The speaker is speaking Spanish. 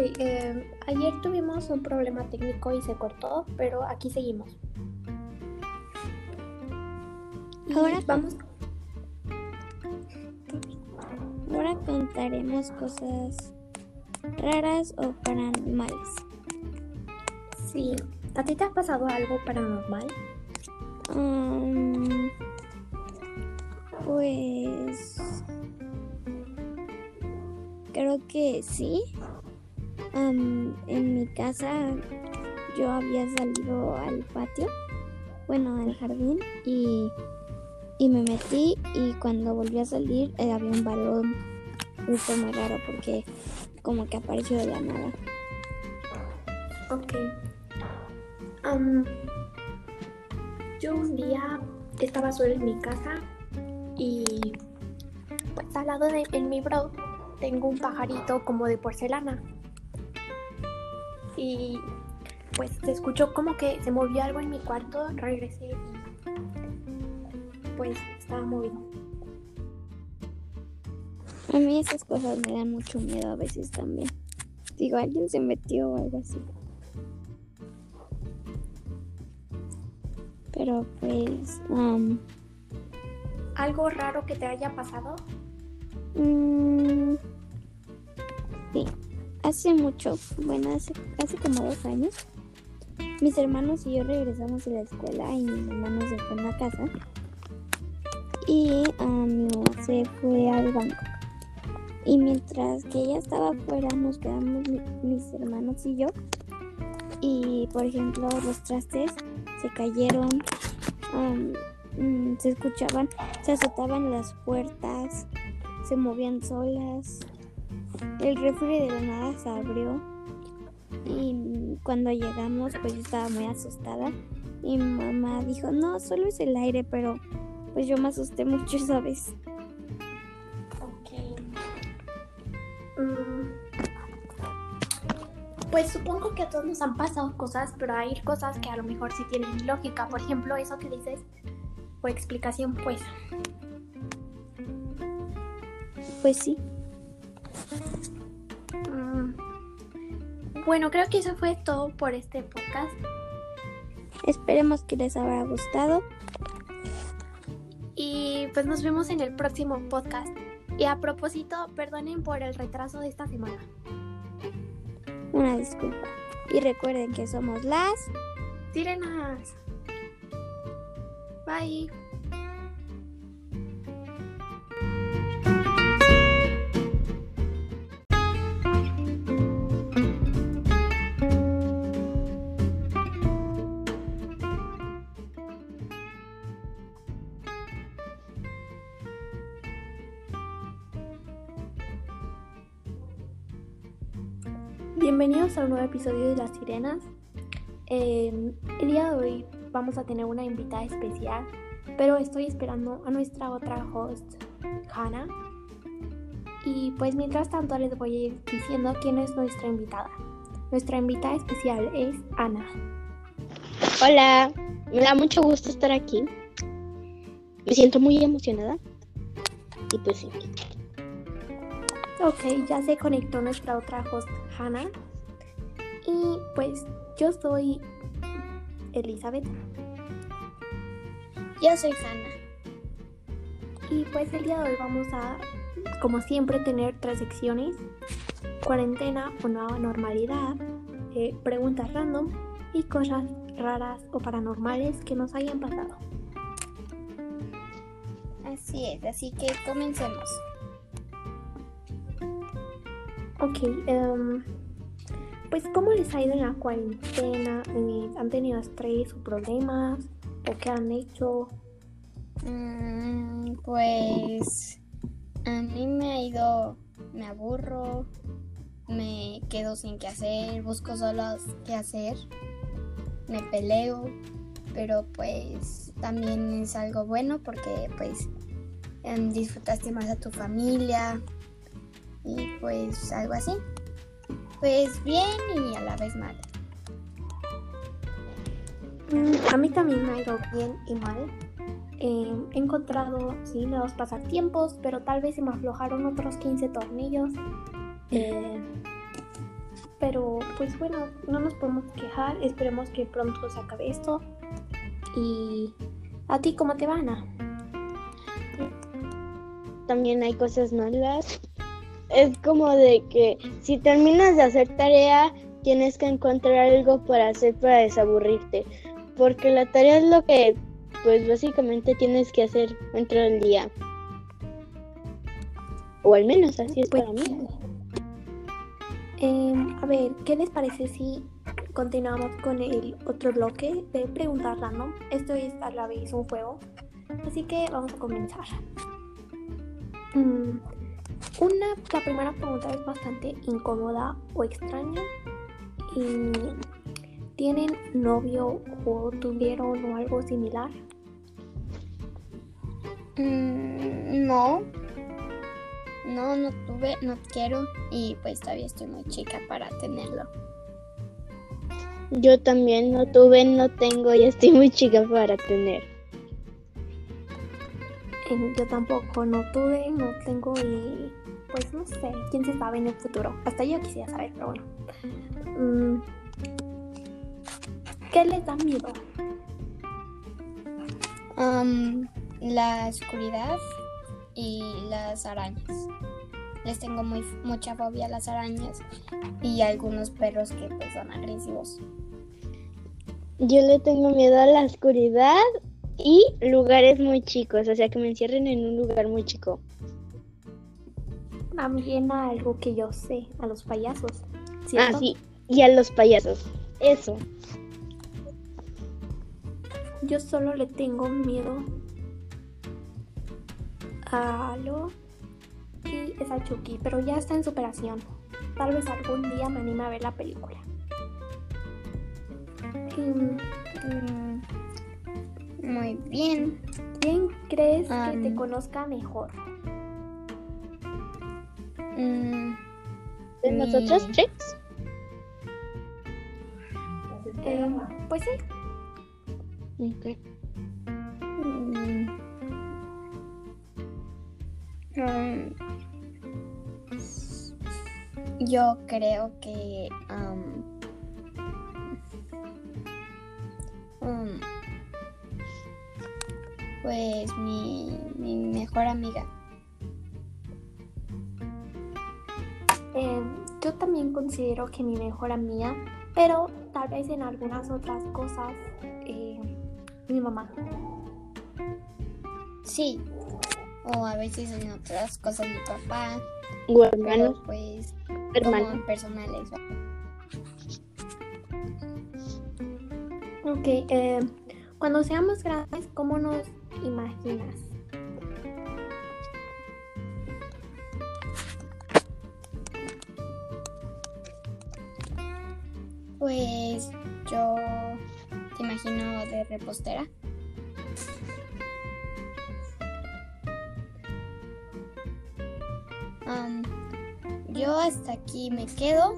Eh, ayer tuvimos un problema técnico y se cortó, pero aquí seguimos. Y Ahora vamos. Ahora contaremos cosas raras o paranormales. Sí. ¿A ti te ha pasado algo paranormal? Um, pues creo que sí. Um, en mi casa yo había salido al patio, bueno, al jardín y, y me metí y cuando volví a salir eh, había un balón. Y fue muy raro porque como que apareció de la nada. Ok. Am, yo un día estaba sola en mi casa y pues al lado de en mi bro tengo un pajarito como de porcelana. Y pues se escuchó como que se movió algo en mi cuarto, regresé y pues estaba movido. A mí esas cosas me dan mucho miedo a veces también. Digo, alguien se metió o algo así. Pero pues, um, ¿Algo raro que te haya pasado? mm, sí, hace mucho, bueno, hace, hace como dos años, mis hermanos y yo regresamos de la escuela y mi mamá nos dejó en la casa. Y um, mi mamá se fue al banco. Y mientras que ella estaba afuera, nos quedamos mi- mis hermanos y yo. Y por ejemplo, los trastes se cayeron, um, mm, se escuchaban, se azotaban las puertas, se movían solas. El refri de la nada se abrió. Y cuando llegamos, pues yo estaba muy asustada. Y mi mamá dijo, no, solo es el aire, pero pues yo me asusté mucho esa vez. Ok. Mm, Pues supongo que a todos nos han pasado cosas, pero hay cosas que a lo mejor sí tienen lógica. Por ejemplo, eso que dices, o explicación, pues. Pues sí. Mm, Bueno, creo que eso fue todo por este podcast. Esperemos que les haya gustado. Y pues nos vemos en el próximo podcast. Y a propósito, perdonen por el retraso de esta semana. Una disculpa. Y recuerden que somos las... Sirenas. Bye. Bienvenidos a un nuevo episodio de Las Sirenas. Eh, el día de hoy vamos a tener una invitada especial, pero estoy esperando a nuestra otra host, Hannah. Y pues mientras tanto les voy a ir diciendo quién es nuestra invitada. Nuestra invitada especial es Ana. Hola, me da mucho gusto estar aquí. Me siento muy emocionada. Y pues sí. Ok, ya se conectó nuestra otra host, Hannah. Y pues yo soy Elizabeth. Yo soy Hanna. Y pues el día de hoy vamos a, como siempre, tener tres secciones. Cuarentena o nueva normalidad, eh, preguntas random y cosas raras o paranormales que nos hayan pasado. Así es, así que comencemos. Ok, em, pues ¿cómo les ha ido en la cuarentena? Eh, ¿Han tenido estrés o problemas? ¿O qué han hecho? Mm, pues a mí me ha ido, me aburro, me quedo sin qué hacer, busco solos qué hacer, me peleo, pero pues también es algo bueno porque pues em, disfrutaste más a tu familia y pues algo así. Pues bien y a la vez mal. Mm, a mí también me ha ido bien y mal. Eh, he encontrado, sí, nuevos pasatiempos, pero tal vez se me aflojaron otros 15 tornillos. Eh, Pero pues bueno, no nos podemos quejar. Esperemos que pronto se acabe esto. ¿Y a ti cómo te va, Ana? También hay cosas malas. Es como de que si terminas de hacer tarea, tienes que encontrar algo para hacer para desaburrirte. Porque la tarea es lo que, pues básicamente tienes que hacer dentro del día. O al menos así es Pues, para mí. Em, a ver, ¿qué les parece si continuamos con el otro bloque de preguntas random? Esto es a la vez un juego, así que vamos a comenzar. Mm, una, la primera pregunta es bastante incómoda o extraña. Y, ¿Tienen novio o tuvieron o algo similar? Mm, no. No, no tuve, no quiero y pues todavía estoy muy chica para tenerlo. Yo también no tuve, no tengo y estoy muy chica para tener. Yo tampoco no tuve, no tengo y pues no sé, quién se sabe en el futuro. Hasta yo quisiera saber, pero bueno. Mm, ¿Qué les da miedo? La oscuridad y las arañas. Les tengo muy, mucha fobia a las arañas y a algunos perros que pues son agresivos. Yo le tengo miedo a la oscuridad y lugares muy chicos, o sea que me encierren en un lugar muy chico. También a algo que yo sé, a los payasos. Ah, sí, y a los payasos. Eso. Yo solo le tengo miedo a Halo y es a Chucky, pero ya está en superación. Tal vez algún día me anime a ver la película. Mm, Mm, muy bien. ¿Quién crees que te conozca mejor? Mm, ¿De Mi- nosotros tres? Eh, pues sí, Ok. mm, mm, yo creo que am, mm, pues mi, mi mejor amiga. eh, yo también considero que mi mejor amiga, pero tal vez en algunas otras cosas, eh, mi mamá. Sí. O a veces en otras cosas mi papá. O hermanos, Pero pues hermanos. como personales. Ok, eh, cuando seamos grandes, ¿cómo nos imaginas? Pues yo te imagino de repostera. Yo hasta aquí me quedo